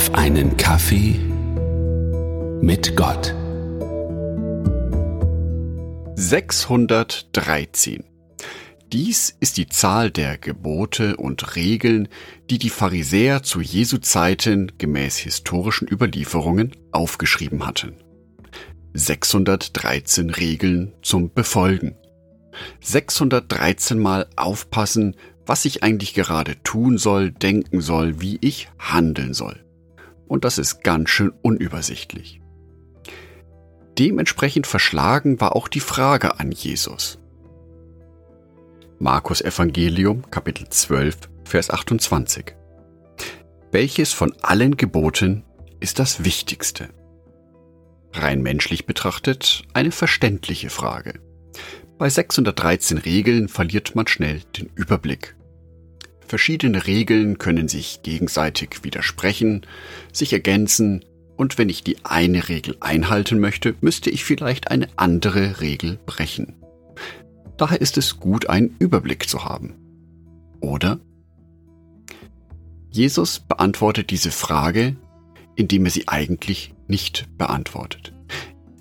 Auf einen Kaffee mit Gott. 613. Dies ist die Zahl der Gebote und Regeln, die die Pharisäer zu Jesu Zeiten gemäß historischen Überlieferungen aufgeschrieben hatten. 613 Regeln zum Befolgen. 613 Mal aufpassen, was ich eigentlich gerade tun soll, denken soll, wie ich handeln soll. Und das ist ganz schön unübersichtlich. Dementsprechend verschlagen war auch die Frage an Jesus. Markus Evangelium Kapitel 12 Vers 28. Welches von allen Geboten ist das Wichtigste? Rein menschlich betrachtet eine verständliche Frage. Bei 613 Regeln verliert man schnell den Überblick. Verschiedene Regeln können sich gegenseitig widersprechen, sich ergänzen und wenn ich die eine Regel einhalten möchte, müsste ich vielleicht eine andere Regel brechen. Daher ist es gut, einen Überblick zu haben. Oder? Jesus beantwortet diese Frage, indem er sie eigentlich nicht beantwortet.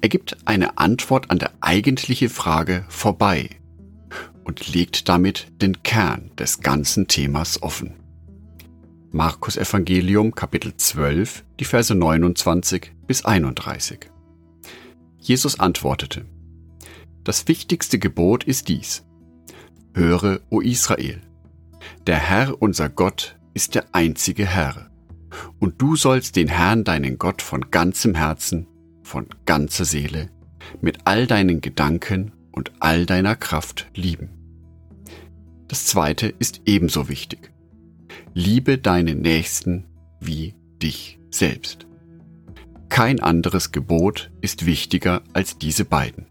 Er gibt eine Antwort an der eigentliche Frage vorbei und legt damit den Kern des ganzen Themas offen. Markus Evangelium Kapitel 12, die Verse 29 bis 31. Jesus antwortete, Das wichtigste Gebot ist dies. Höre, o Israel, der Herr unser Gott ist der einzige Herr, und du sollst den Herrn deinen Gott von ganzem Herzen, von ganzer Seele, mit all deinen Gedanken und all deiner Kraft lieben. Das zweite ist ebenso wichtig. Liebe deinen Nächsten wie dich selbst. Kein anderes Gebot ist wichtiger als diese beiden.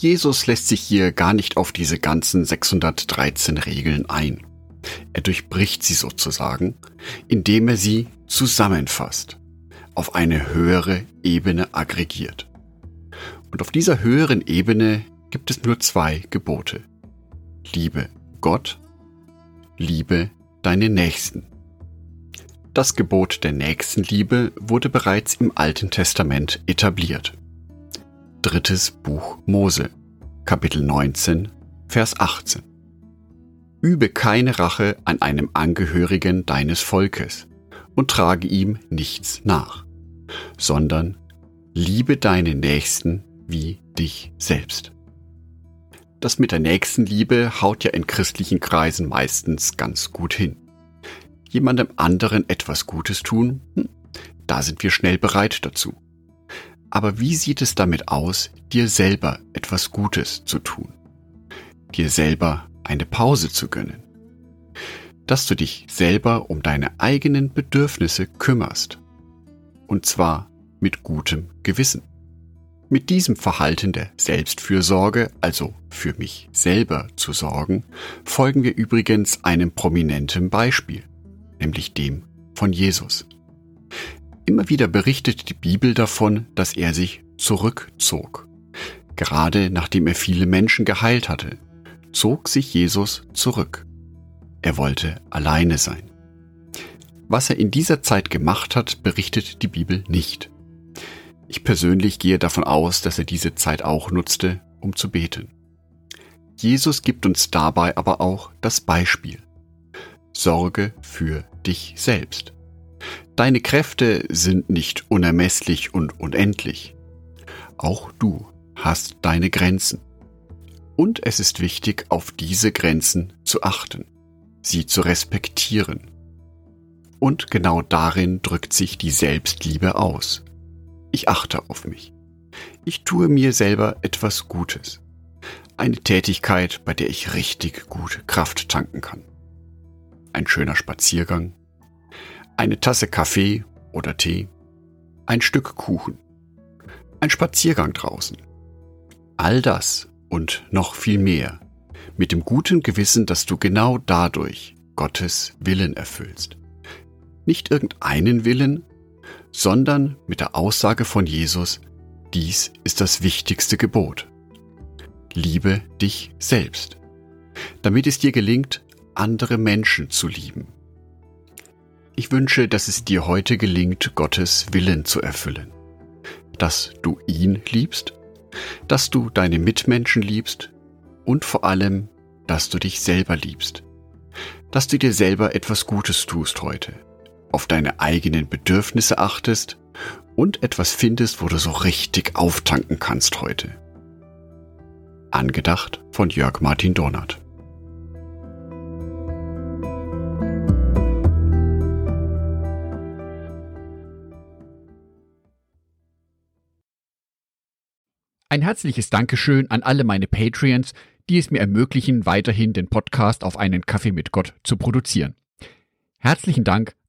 Jesus lässt sich hier gar nicht auf diese ganzen 613 Regeln ein. Er durchbricht sie sozusagen, indem er sie zusammenfasst, auf eine höhere Ebene aggregiert. Und auf dieser höheren Ebene gibt es nur zwei Gebote. Liebe Gott, liebe deine Nächsten. Das Gebot der Nächstenliebe wurde bereits im Alten Testament etabliert. Drittes Buch Mose, Kapitel 19, Vers 18. Übe keine Rache an einem Angehörigen deines Volkes und trage ihm nichts nach, sondern liebe deine Nächsten wie dich selbst. Das mit der Nächstenliebe haut ja in christlichen Kreisen meistens ganz gut hin. Jemandem anderen etwas Gutes tun, hm, da sind wir schnell bereit dazu. Aber wie sieht es damit aus, dir selber etwas Gutes zu tun? Dir selber eine Pause zu gönnen? Dass du dich selber um deine eigenen Bedürfnisse kümmerst. Und zwar mit gutem Gewissen. Mit diesem Verhalten der Selbstfürsorge, also für mich selber zu sorgen, folgen wir übrigens einem prominenten Beispiel, nämlich dem von Jesus. Immer wieder berichtet die Bibel davon, dass er sich zurückzog. Gerade nachdem er viele Menschen geheilt hatte, zog sich Jesus zurück. Er wollte alleine sein. Was er in dieser Zeit gemacht hat, berichtet die Bibel nicht. Ich persönlich gehe davon aus, dass er diese Zeit auch nutzte, um zu beten. Jesus gibt uns dabei aber auch das Beispiel. Sorge für dich selbst. Deine Kräfte sind nicht unermesslich und unendlich. Auch du hast deine Grenzen. Und es ist wichtig, auf diese Grenzen zu achten, sie zu respektieren. Und genau darin drückt sich die Selbstliebe aus. Ich achte auf mich. Ich tue mir selber etwas Gutes. Eine Tätigkeit, bei der ich richtig gut Kraft tanken kann. Ein schöner Spaziergang. Eine Tasse Kaffee oder Tee. Ein Stück Kuchen. Ein Spaziergang draußen. All das und noch viel mehr. Mit dem guten Gewissen, dass du genau dadurch Gottes Willen erfüllst. Nicht irgendeinen Willen, sondern mit der Aussage von Jesus, dies ist das wichtigste Gebot. Liebe dich selbst, damit es dir gelingt, andere Menschen zu lieben. Ich wünsche, dass es dir heute gelingt, Gottes Willen zu erfüllen. Dass du ihn liebst, dass du deine Mitmenschen liebst und vor allem, dass du dich selber liebst. Dass du dir selber etwas Gutes tust heute, auf deine eigenen Bedürfnisse achtest und etwas findest, wo du so richtig auftanken kannst heute. Angedacht von Jörg Martin Donat. Ein herzliches Dankeschön an alle meine Patreons, die es mir ermöglichen, weiterhin den Podcast auf einen Kaffee mit Gott zu produzieren. Herzlichen Dank